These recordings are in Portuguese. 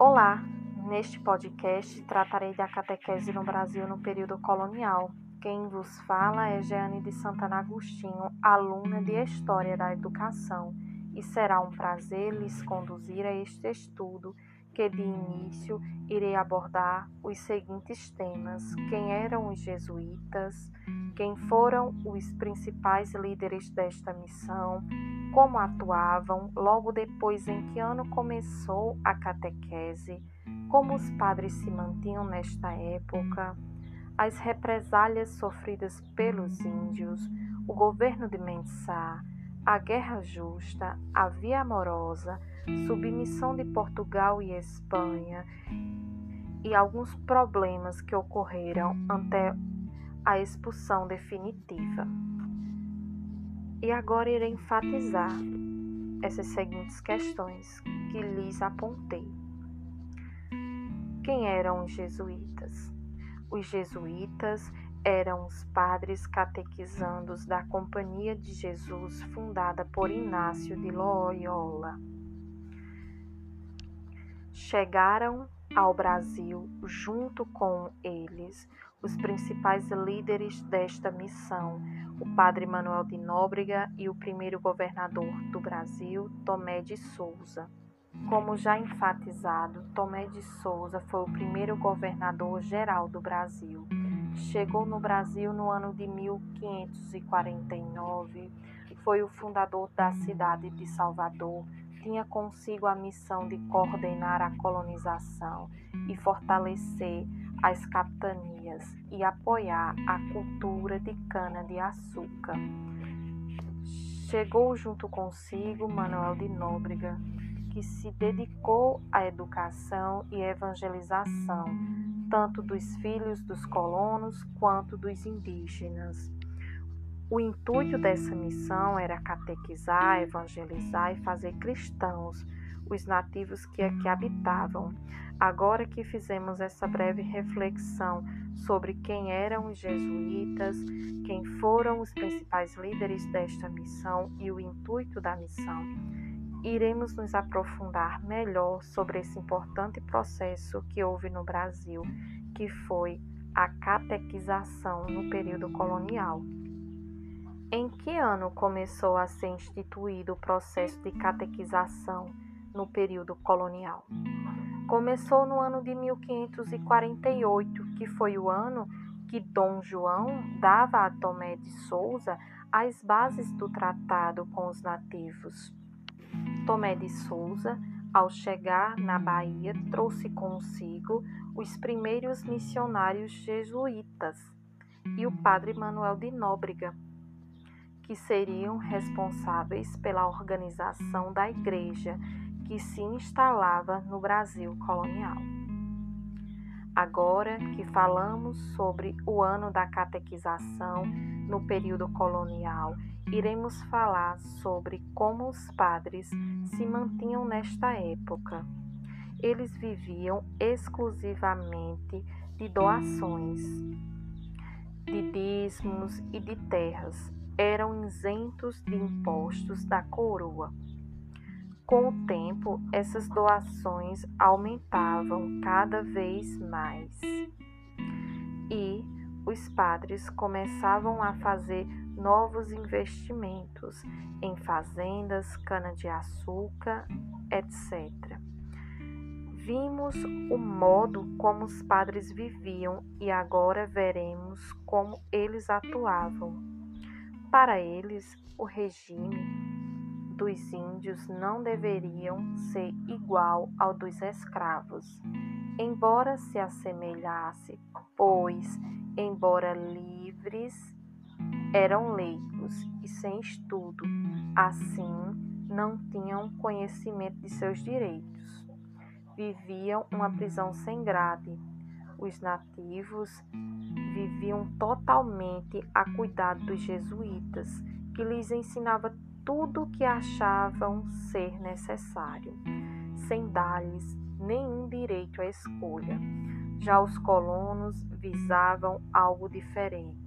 Olá! Neste podcast tratarei da catequese no Brasil no período colonial. Quem vos fala é Jeane de Santana Agostinho, aluna de História da Educação, e será um prazer lhes conduzir a este estudo que de início irei abordar os seguintes temas: quem eram os jesuítas, quem foram os principais líderes desta missão, como atuavam, logo depois em que ano começou a catequese, como os padres se mantinham nesta época, as represálias sofridas pelos índios, o governo de Mensah, a guerra justa, a via amorosa, submissão de Portugal e Espanha e alguns problemas que ocorreram até a expulsão definitiva. E agora irei enfatizar essas seguintes questões que lhes apontei. Quem eram os jesuítas? Os jesuítas eram os padres catequizandos da Companhia de Jesus fundada por Inácio de Loyola chegaram ao Brasil junto com eles os principais líderes desta missão, o padre Manuel de Nóbrega e o primeiro governador do Brasil, Tomé de Souza. Como já enfatizado, Tomé de Souza foi o primeiro governador geral do Brasil. Chegou no Brasil no ano de 1549, foi o fundador da cidade de Salvador, tinha consigo a missão de coordenar a colonização e fortalecer as capitanias e apoiar a cultura de cana-de-açúcar. Chegou junto consigo Manuel de Nóbrega, que se dedicou à educação e evangelização, tanto dos filhos dos colonos quanto dos indígenas. O intuito dessa missão era catequizar, evangelizar e fazer cristãos os nativos que aqui habitavam. Agora que fizemos essa breve reflexão sobre quem eram os jesuítas, quem foram os principais líderes desta missão e o intuito da missão, iremos nos aprofundar melhor sobre esse importante processo que houve no Brasil, que foi a catequização no período colonial. Em que ano começou a ser instituído o processo de catequização no período colonial? Começou no ano de 1548, que foi o ano que Dom João dava a Tomé de Souza as bases do tratado com os nativos. Tomé de Souza, ao chegar na Bahia, trouxe consigo os primeiros missionários jesuítas e o padre Manuel de Nóbrega, que seriam responsáveis pela organização da igreja que se instalava no Brasil colonial. Agora que falamos sobre o ano da catequização no período colonial, iremos falar sobre como os padres se mantinham nesta época. Eles viviam exclusivamente de doações, de dízimos e de terras, eram isentos de impostos da coroa. Com o tempo, essas doações aumentavam cada vez mais. E os padres começavam a fazer novos investimentos em fazendas, cana-de-açúcar, etc. Vimos o modo como os padres viviam e agora veremos como eles atuavam. Para eles, o regime dos índios não deveriam ser igual ao dos escravos, embora se assemelhasse, pois, embora livres, eram leigos e sem estudo, assim não tinham conhecimento de seus direitos. Viviam uma prisão sem grade. Os nativos viviam totalmente a cuidado dos jesuítas, que lhes ensinava tudo que achavam ser necessário, sem dar-lhes nenhum direito à escolha. Já os colonos visavam algo diferente.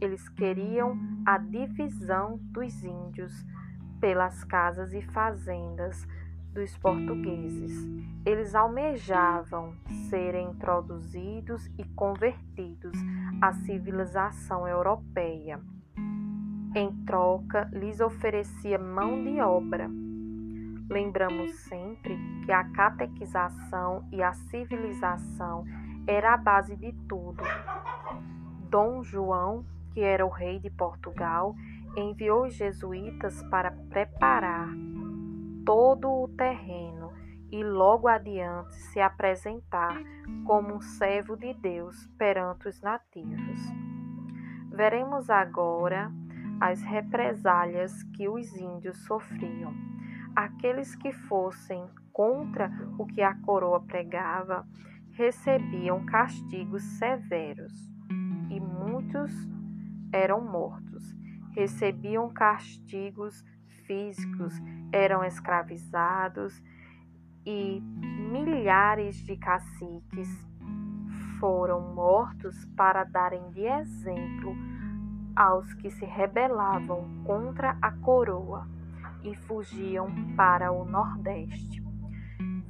Eles queriam a divisão dos índios pelas casas e fazendas, dos portugueses. Eles almejavam serem introduzidos e convertidos à civilização europeia. Em troca, lhes oferecia mão de obra. Lembramos sempre que a catequização e a civilização era a base de tudo. Dom João, que era o rei de Portugal, enviou os jesuítas para preparar todo o terreno e logo adiante se apresentar como um servo de Deus perante os nativos. Veremos agora as represálias que os índios sofriam. Aqueles que fossem contra o que a coroa pregava recebiam castigos severos e muitos eram mortos. Recebiam castigos físicos, eram escravizados e milhares de caciques foram mortos para darem de exemplo aos que se rebelavam contra a coroa e fugiam para o Nordeste.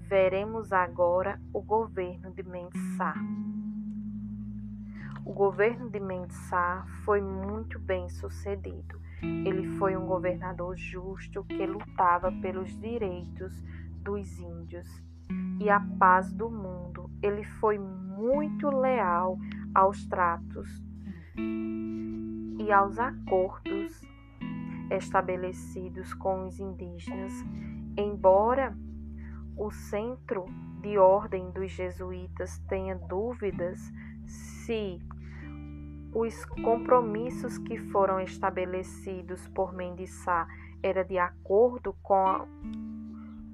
Veremos agora o governo de Mensah. O governo de Mensah foi muito bem sucedido. Ele foi um governador justo que lutava pelos direitos dos índios e a paz do mundo. Ele foi muito leal aos tratos e aos acordos estabelecidos com os indígenas, embora o centro de ordem dos jesuítas tenha dúvidas se os compromissos que foram estabelecidos por Mendissá era de acordo com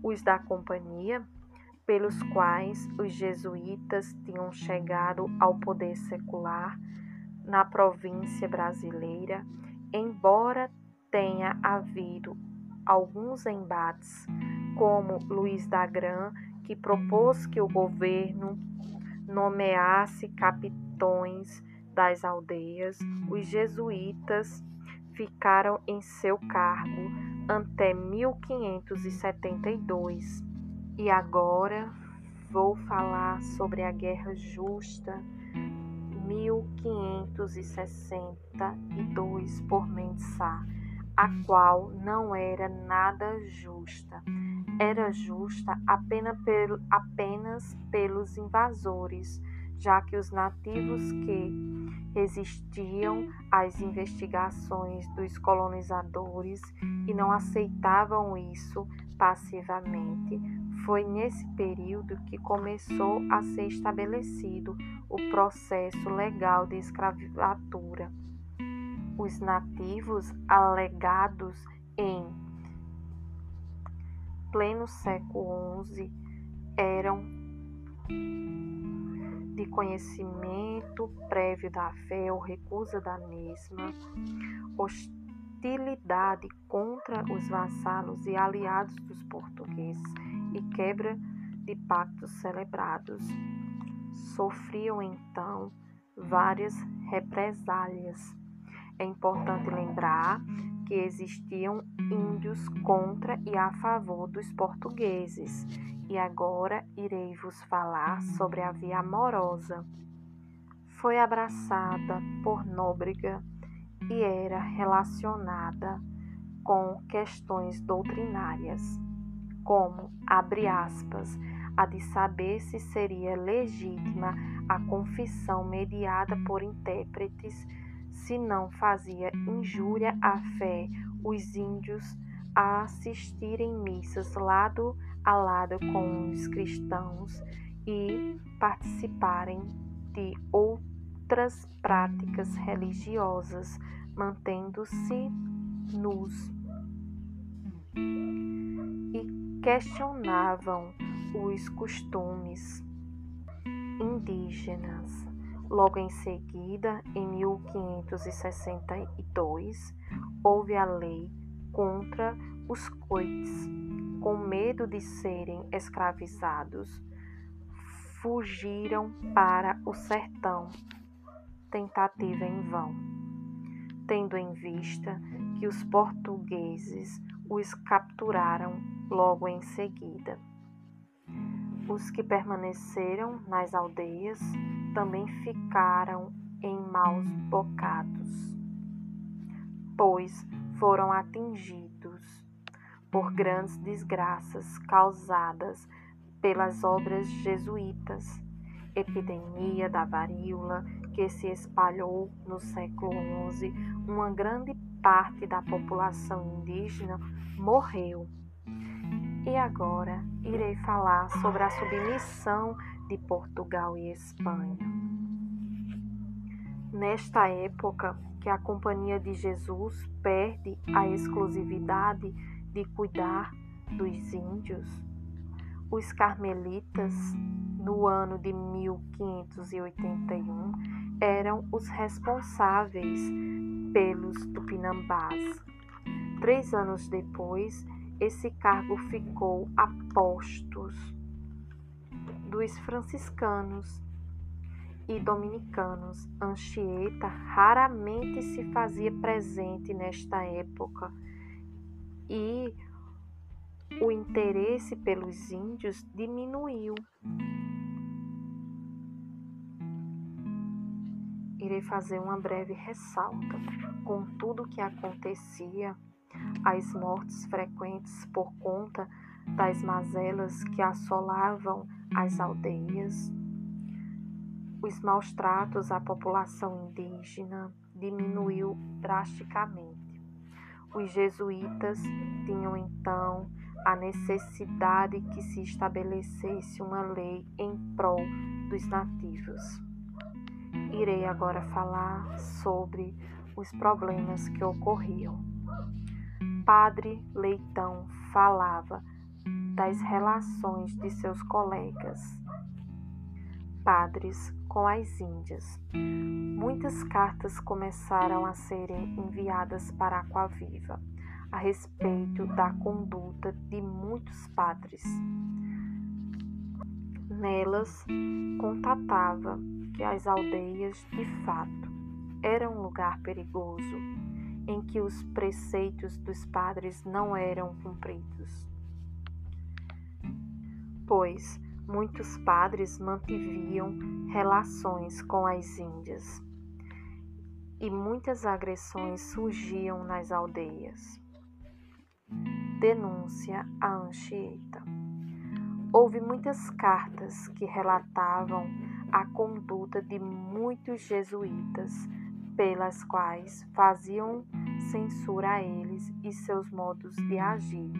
os da companhia, pelos quais os jesuítas tinham chegado ao poder secular na província brasileira, embora tenha havido alguns embates, como Luiz da Gran, que propôs que o governo nomeasse capitões das aldeias, os jesuítas ficaram em seu cargo até 1572. E agora vou falar sobre a Guerra Justa 1562 por Mensah, a qual não era nada justa. Era justa apenas, pelo, apenas pelos invasores já que os nativos que resistiam às investigações dos colonizadores e não aceitavam isso passivamente, foi nesse período que começou a ser estabelecido o processo legal de escravatura. Os nativos alegados em pleno século XI eram de conhecimento prévio da fé ou recusa da mesma, hostilidade contra os vassalos e aliados dos portugueses e quebra de pactos celebrados. Sofriam então várias represálias. É importante lembrar que existiam índios contra e a favor dos portugueses e agora irei vos falar sobre a via amorosa. Foi abraçada por Nóbrega e era relacionada com questões doutrinárias, como, abre aspas, a de saber se seria legítima a confissão mediada por intérpretes, se não fazia injúria à fé os índios a assistirem missas lado a lado com os cristãos e participarem de outras práticas religiosas, mantendo-se nus. E questionavam os costumes indígenas. Logo em seguida, em 1562, houve a lei contra os coites com medo de serem escravizados, fugiram para o sertão. Tentativa em vão, tendo em vista que os portugueses os capturaram logo em seguida. Os que permaneceram nas aldeias também ficaram em maus bocados, pois foram atingidos por grandes desgraças causadas pelas obras jesuítas, epidemia da varíola que se espalhou no século XI, uma grande parte da população indígena morreu. E agora irei falar sobre a submissão de Portugal e Espanha. Nesta época que a Companhia de Jesus perde a exclusividade de cuidar dos índios, os carmelitas, no ano de 1581, eram os responsáveis pelos tupinambás. Três anos depois, esse cargo ficou a postos dos franciscanos e dominicanos. Anchieta raramente se fazia presente nesta época e o interesse pelos índios diminuiu. Irei fazer uma breve ressalta com tudo o que acontecia, as mortes frequentes por conta das mazelas que assolavam as aldeias, os maus tratos à população indígena diminuiu drasticamente. Os jesuítas tinham então a necessidade que se estabelecesse uma lei em prol dos nativos. Irei agora falar sobre os problemas que ocorriam. Padre Leitão falava das relações de seus colegas padres com as Índias. Muitas cartas começaram a serem enviadas para Aquaviva a respeito da conduta de muitos padres. Nelas contatava que as aldeias, de fato, eram um lugar perigoso, em que os preceitos dos padres não eram cumpridos. Pois muitos padres mantiviam relações com as Índias e muitas agressões surgiam nas aldeias. Denúncia a Anchieta. Houve muitas cartas que relatavam a conduta de muitos jesuítas, pelas quais faziam censura a eles e seus modos de agir.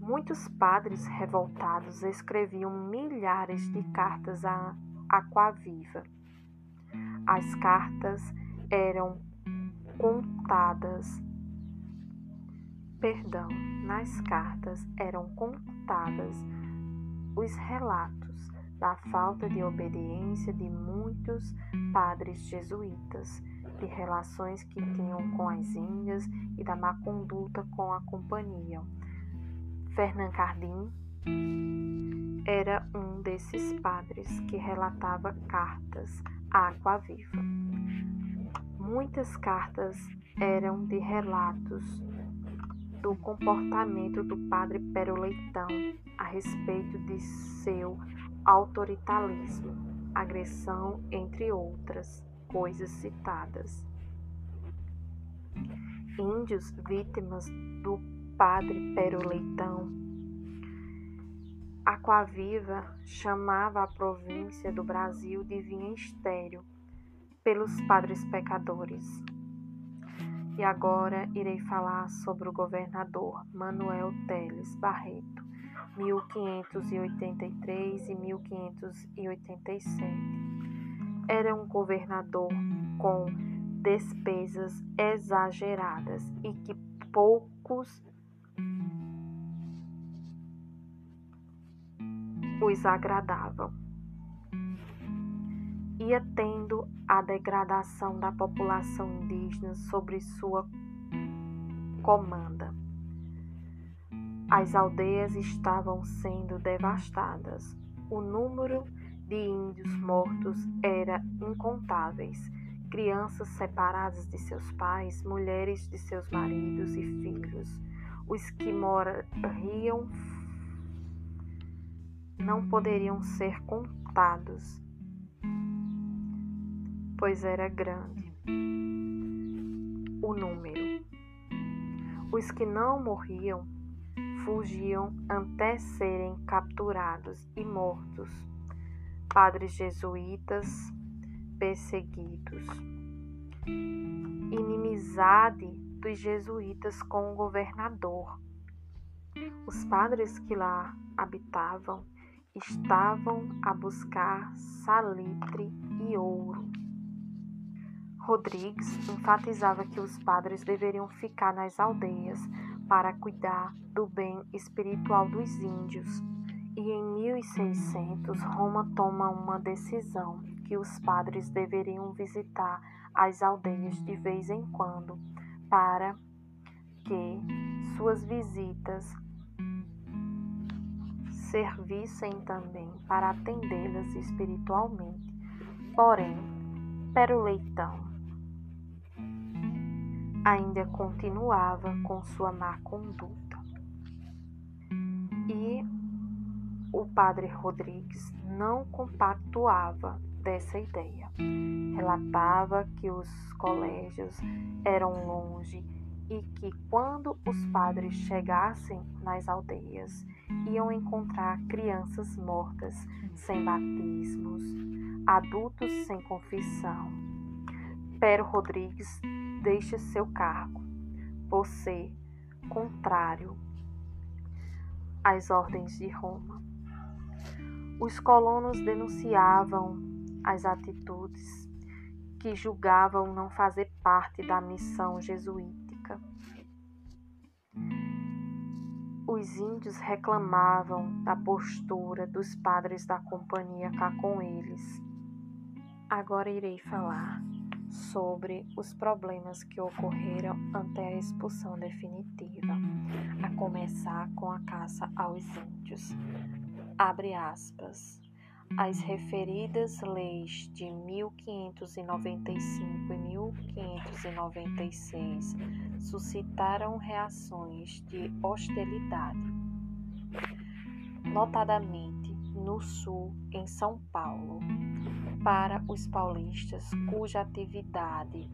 Muitos padres revoltados escreviam milhares de cartas a Aquaviva. As cartas eram contadas perdão, nas cartas eram contadas os relatos da falta de obediência de muitos padres jesuítas, de relações que tinham com as Índias e da má conduta com a companhia. Fernand Cardim era um desses padres que relatava cartas à Aquaviva. Muitas cartas eram de relatos do comportamento do padre Pero Leitão a respeito de seu autoritarismo, agressão, entre outras coisas citadas. Índios vítimas do padre Pero Leitão. Aquaviva chamava a província do Brasil de vinha estéreo pelos padres pecadores. E agora irei falar sobre o governador Manuel Teles Barreto, 1583 e 1587. Era um governador com despesas exageradas e que poucos os agradavam ia tendo a degradação da população indígena sobre sua comanda. As aldeias estavam sendo devastadas. O número de índios mortos era incontáveis. Crianças separadas de seus pais, mulheres de seus maridos e filhos. Os que morriam não poderiam ser contados, pois era grande o número. Os que não morriam fugiam até serem capturados e mortos. Padres jesuítas perseguidos. Inimizade dos jesuítas com o governador. Os padres que lá habitavam estavam a buscar salitre e ouro. Rodrigues enfatizava que os padres deveriam ficar nas aldeias para cuidar do bem espiritual dos índios. E em 1600, Roma toma uma decisão que os padres deveriam visitar as aldeias de vez em quando, para que suas visitas servissem também para atendê-las espiritualmente. Porém, Pero Leitão ainda continuava com sua má conduta. E o padre Rodrigues não compactuava dessa ideia. Relatava que os colégios eram longe e que quando os padres chegassem nas aldeias, iam encontrar crianças mortas sem batismos, adultos sem confissão. Pero Rodrigues deixa seu cargo por ser contrário às ordens de Roma. Os colonos denunciavam as atitudes que julgavam não fazer parte da missão jesuíta os índios reclamavam da postura dos padres da companhia cá com eles. Agora irei falar sobre os problemas que ocorreram até a expulsão definitiva, a começar com a caça aos índios. Abre aspas. As referidas leis de 1595 e 1596 suscitaram reações de hostilidade, notadamente no sul, em São Paulo, para os paulistas cuja atividade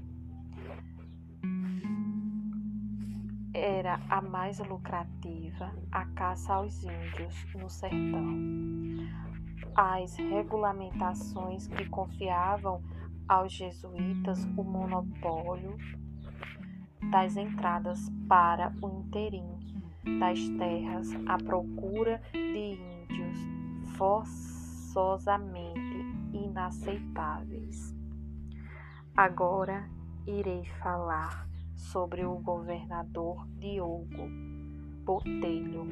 era a mais lucrativa, a caça aos índios no sertão. As regulamentações que confiavam aos jesuítas o monopólio das entradas para o interim das terras à procura de índios forçosamente inaceitáveis. Agora irei falar sobre o governador Diogo Botelho.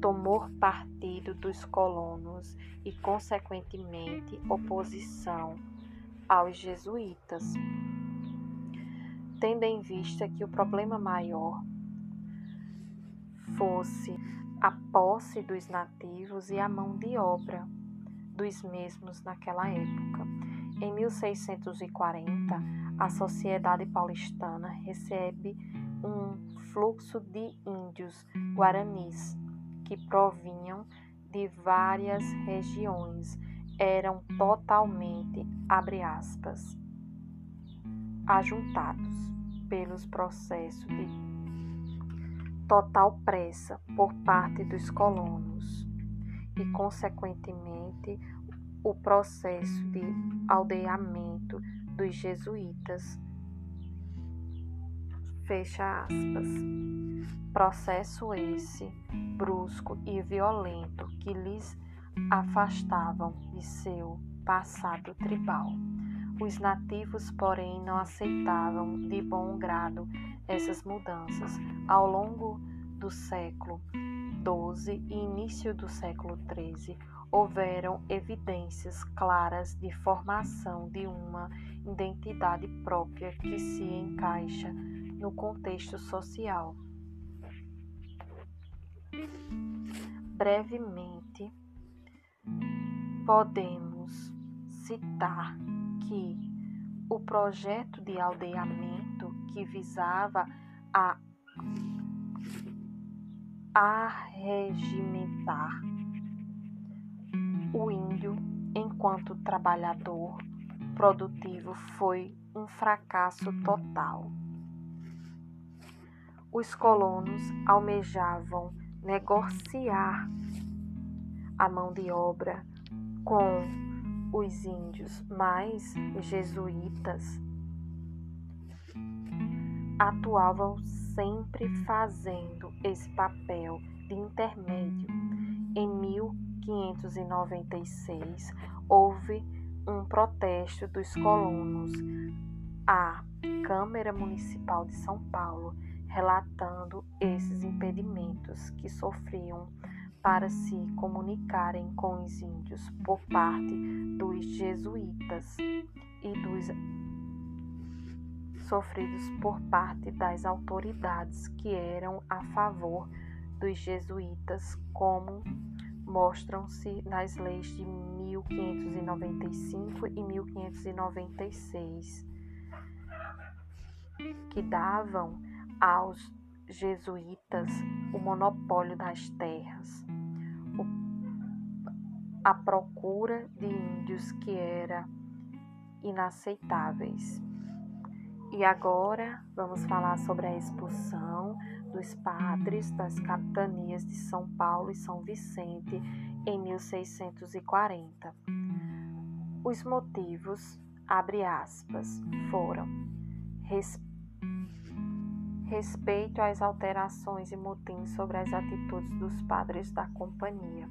Tomou partido dos colonos e, consequentemente, oposição aos jesuítas, tendo em vista que o problema maior fosse a posse dos nativos e a mão de obra dos mesmos naquela época. Em 1640, a sociedade paulistana recebe um fluxo de índios guaranis que provinham de várias regiões eram totalmente, abre aspas, ajuntados pelos processos de total pressa por parte dos colonos e, consequentemente, o processo de aldeamento dos jesuítas. Fecha aspas. Processo esse brusco e violento que lhes afastavam de seu passado tribal. Os nativos, porém, não aceitavam de bom grado essas mudanças. Ao longo do século XII e início do século XIII, houveram evidências claras de formação de uma identidade própria que se encaixa no contexto social. Brevemente, podemos citar que o projeto de aldeamento que visava a arregimentar o índio enquanto trabalhador produtivo foi um fracasso total. Os colonos almejavam negociar a mão de obra com os índios, mas jesuítas atuavam sempre fazendo esse papel de intermédio. Em 1596, houve um protesto dos colonos à Câmara Municipal de São Paulo, relatando esses impedimentos que sofriam para se comunicarem com os índios por parte dos jesuítas e dos sofridos por parte das autoridades que eram a favor dos jesuítas, como mostram-se nas leis de 1595 e 1596, que davam aos jesuítas o monopólio das terras, a procura de índios que era inaceitáveis. E agora vamos falar sobre a expulsão dos padres das capitanias de São Paulo e São Vicente em 1640. Os motivos, abre aspas, foram respeito às alterações e motins sobre as atitudes dos padres da companhia,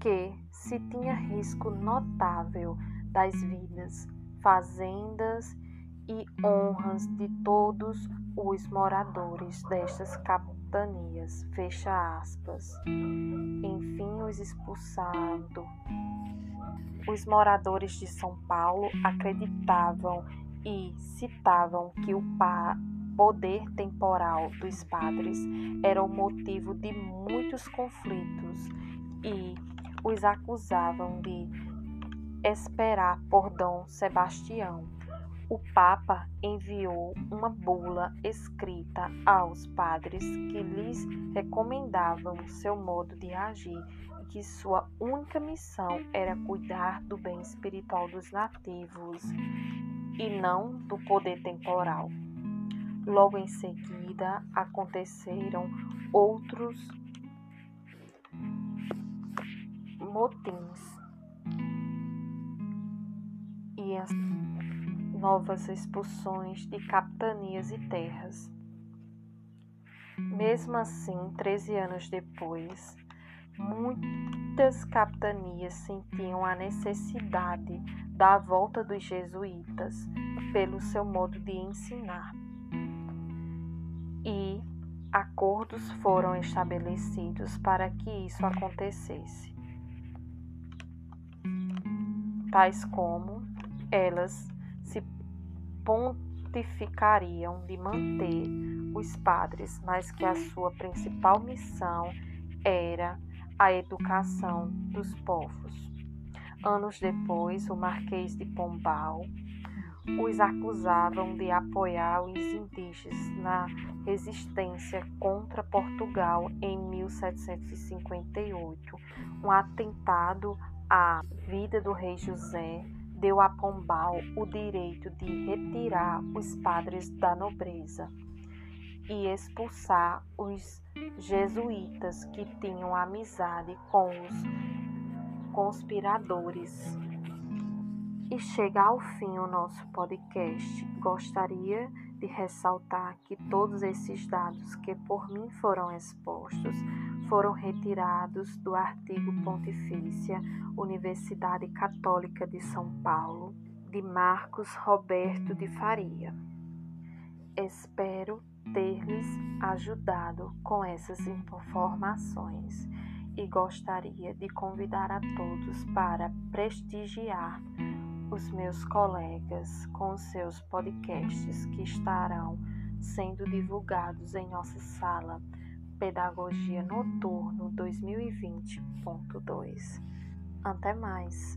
que se tinha risco notável das vidas fazendas e honras de todos os moradores destas capitanias. Fecha aspas. Enfim, os expulsando. Os moradores de São Paulo acreditavam e citavam que o poder temporal dos padres era o motivo de muitos conflitos e os acusavam de esperar por Dom Sebastião. O Papa enviou uma bula escrita aos padres que lhes recomendavam seu modo de agir e que sua única missão era cuidar do bem espiritual dos nativos e não do poder temporal. Logo em seguida aconteceram outros motins e as novas expulsões de capitanias e terras. Mesmo assim, 13 anos depois, muitas capitanias sentiam a necessidade da volta dos jesuítas pelo seu modo de ensinar. E acordos foram estabelecidos para que isso acontecesse, tais como elas se pontificariam de manter os padres, mas que a sua principal missão era a educação dos povos. Anos depois, o Marquês de Pombal os acusavam de apoiar os indígenas na resistência contra Portugal em 1758. Um atentado à vida do rei José deu a Pombal o direito de retirar os padres da nobreza e expulsar os jesuítas que tinham amizade com os conspiradores. E chega ao fim o nosso podcast. Gostaria de ressaltar que todos esses dados que por mim foram expostos foram retirados do artigo Pontifícia Universidade Católica de São Paulo, de Marcos Roberto de Faria. Espero ter-lhes ajudado com essas informações e gostaria de convidar a todos para prestigiar os meus colegas com seus podcasts que estarão sendo divulgados em nossa sala Pedagogia Noturno 2020.2. Até mais!